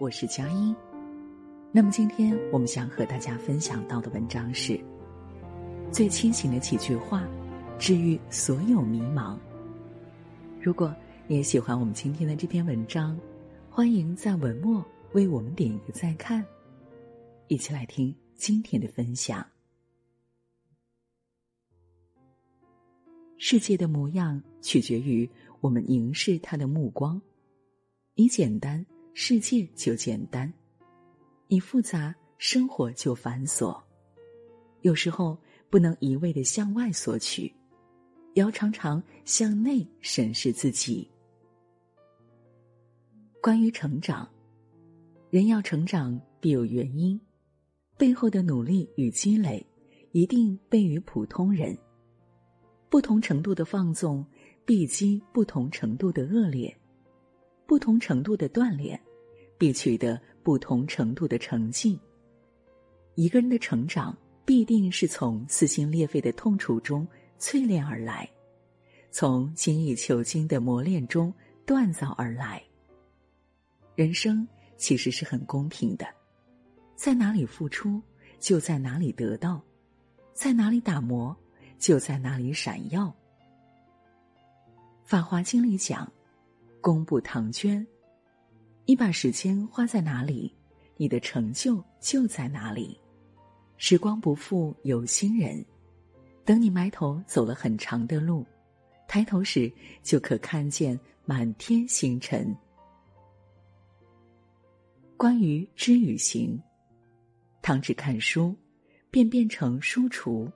我是佳音。那么今天我们想和大家分享到的文章是：最清醒的几句话，治愈所有迷茫。如果你也喜欢我们今天的这篇文章，欢迎在文末为我们点一个再看。一起来听今天的分享。世界的模样取决于我们凝视它的目光。你简单，世界就简单；你复杂，生活就繁琐。有时候不能一味的向外索取，要常常向内审视自己。关于成长，人要成长必有原因，背后的努力与积累，一定倍于普通人。不同程度的放纵，必积不同程度的恶劣。不同程度的锻炼，必取得不同程度的成绩。一个人的成长，必定是从撕心裂肺的痛楚中淬炼而来，从精益求精的磨练中锻造而来。人生其实是很公平的，在哪里付出，就在哪里得到；在哪里打磨，就在哪里闪耀。《法华经》里讲。功不唐捐，你把时间花在哪里，你的成就就在哪里。时光不负有心人，等你埋头走了很长的路，抬头时就可看见满天星辰。关于知与行，倘只看书，便变成书橱。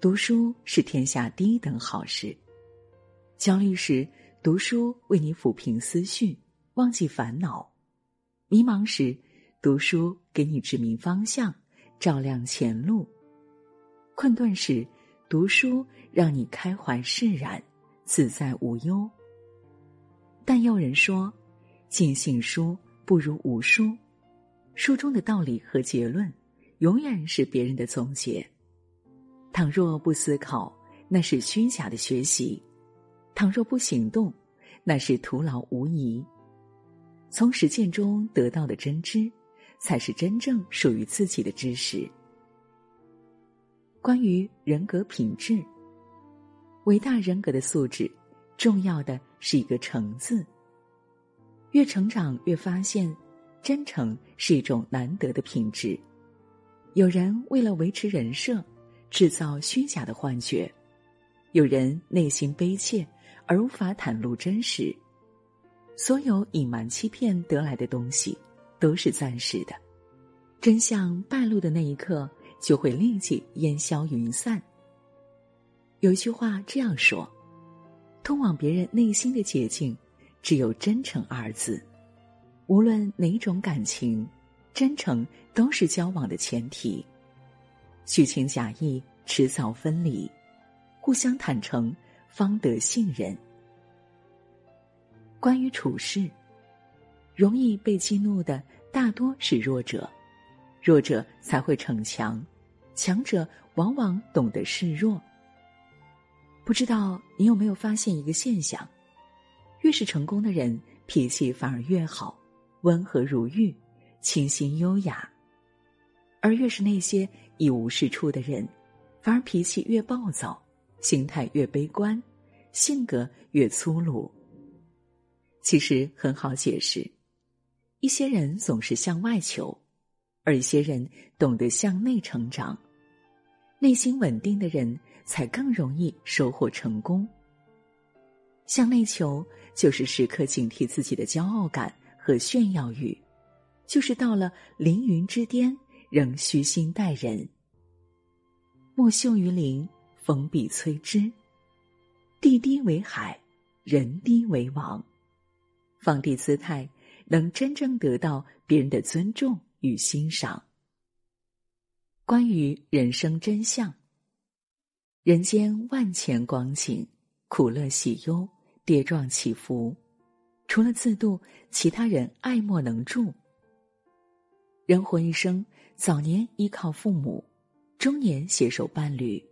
读书是天下第一等好事，焦虑时。读书为你抚平思绪，忘记烦恼；迷茫时，读书给你指明方向，照亮前路；困顿时，读书让你开怀释然，自在无忧。但有人说，尽信书不如无书，书中的道理和结论，永远是别人的总结。倘若不思考，那是虚假的学习。倘若不行动，那是徒劳无益。从实践中得到的真知，才是真正属于自己的知识。关于人格品质，伟大人格的素质，重要的是一个“诚”字。越成长越发现，真诚是一种难得的品质。有人为了维持人设，制造虚假的幻觉；有人内心悲切。而无法袒露真实，所有隐瞒欺骗得来的东西，都是暂时的。真相败露的那一刻，就会立即烟消云散。有一句话这样说：“通往别人内心的捷径，只有真诚二字。无论哪种感情，真诚都是交往的前提。虚情假意，迟早分离；互相坦诚。”方得信任。关于处事，容易被激怒的大多是弱者，弱者才会逞强，强者往往懂得示弱。不知道你有没有发现一个现象：越是成功的人，脾气反而越好，温和如玉，清新优雅；而越是那些一无是处的人，反而脾气越暴躁。心态越悲观，性格越粗鲁。其实很好解释，一些人总是向外求，而一些人懂得向内成长。内心稳定的人才更容易收获成功。向内求，就是时刻警惕自己的骄傲感和炫耀欲，就是到了凌云之巅仍虚心待人。莫秀于林。风必摧之，地低为海，人低为王。放低姿态，能真正得到别人的尊重与欣赏。关于人生真相，人间万千光景，苦乐喜忧，跌撞起伏，除了自度，其他人爱莫能助。人活一生，早年依靠父母，中年携手伴侣。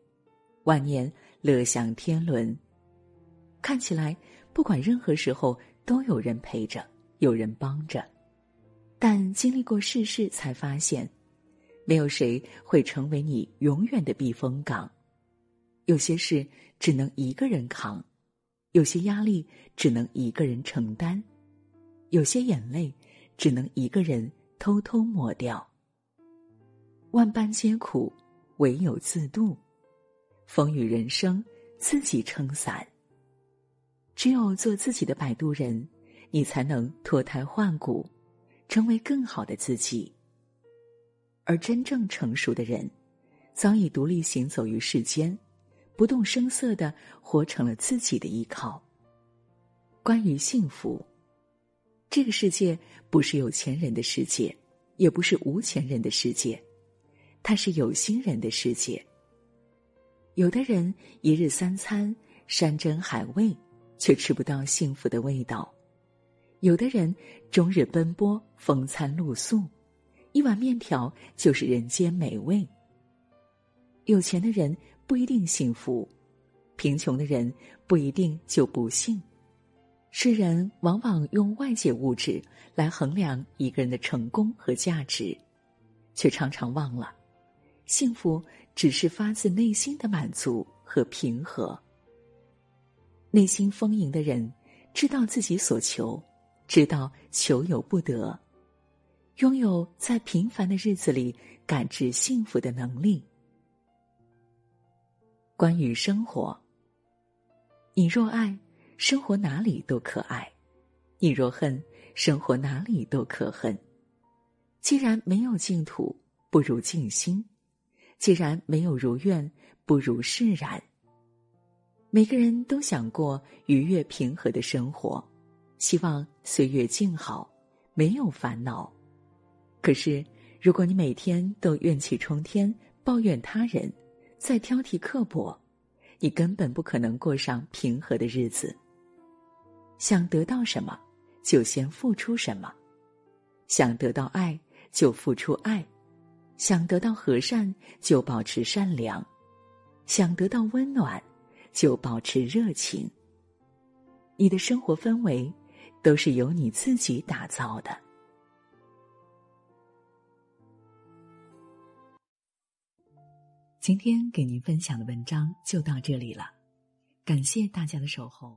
晚年乐享天伦，看起来不管任何时候都有人陪着，有人帮着，但经历过世事，才发现，没有谁会成为你永远的避风港。有些事只能一个人扛，有些压力只能一个人承担，有些眼泪只能一个人偷偷抹掉。万般皆苦，唯有自渡。风雨人生，自己撑伞。只有做自己的摆渡人，你才能脱胎换骨，成为更好的自己。而真正成熟的人，早已独立行走于世间，不动声色的活成了自己的依靠。关于幸福，这个世界不是有钱人的世界，也不是无钱人的世界，它是有心人的世界。有的人一日三餐山珍海味，却吃不到幸福的味道；有的人终日奔波风餐露宿，一碗面条就是人间美味。有钱的人不一定幸福，贫穷的人不一定就不幸。世人往往用外界物质来衡量一个人的成功和价值，却常常忘了，幸福。只是发自内心的满足和平和。内心丰盈的人，知道自己所求，知道求有不得，拥有在平凡的日子里感知幸福的能力。关于生活，你若爱，生活哪里都可爱；你若恨，生活哪里都可恨。既然没有净土，不如静心。既然没有如愿，不如释然。每个人都想过愉悦平和的生活，希望岁月静好，没有烦恼。可是，如果你每天都怨气冲天，抱怨他人，再挑剔刻薄，你根本不可能过上平和的日子。想得到什么，就先付出什么；想得到爱，就付出爱。想得到和善，就保持善良；想得到温暖，就保持热情。你的生活氛围，都是由你自己打造的。今天给您分享的文章就到这里了，感谢大家的守候。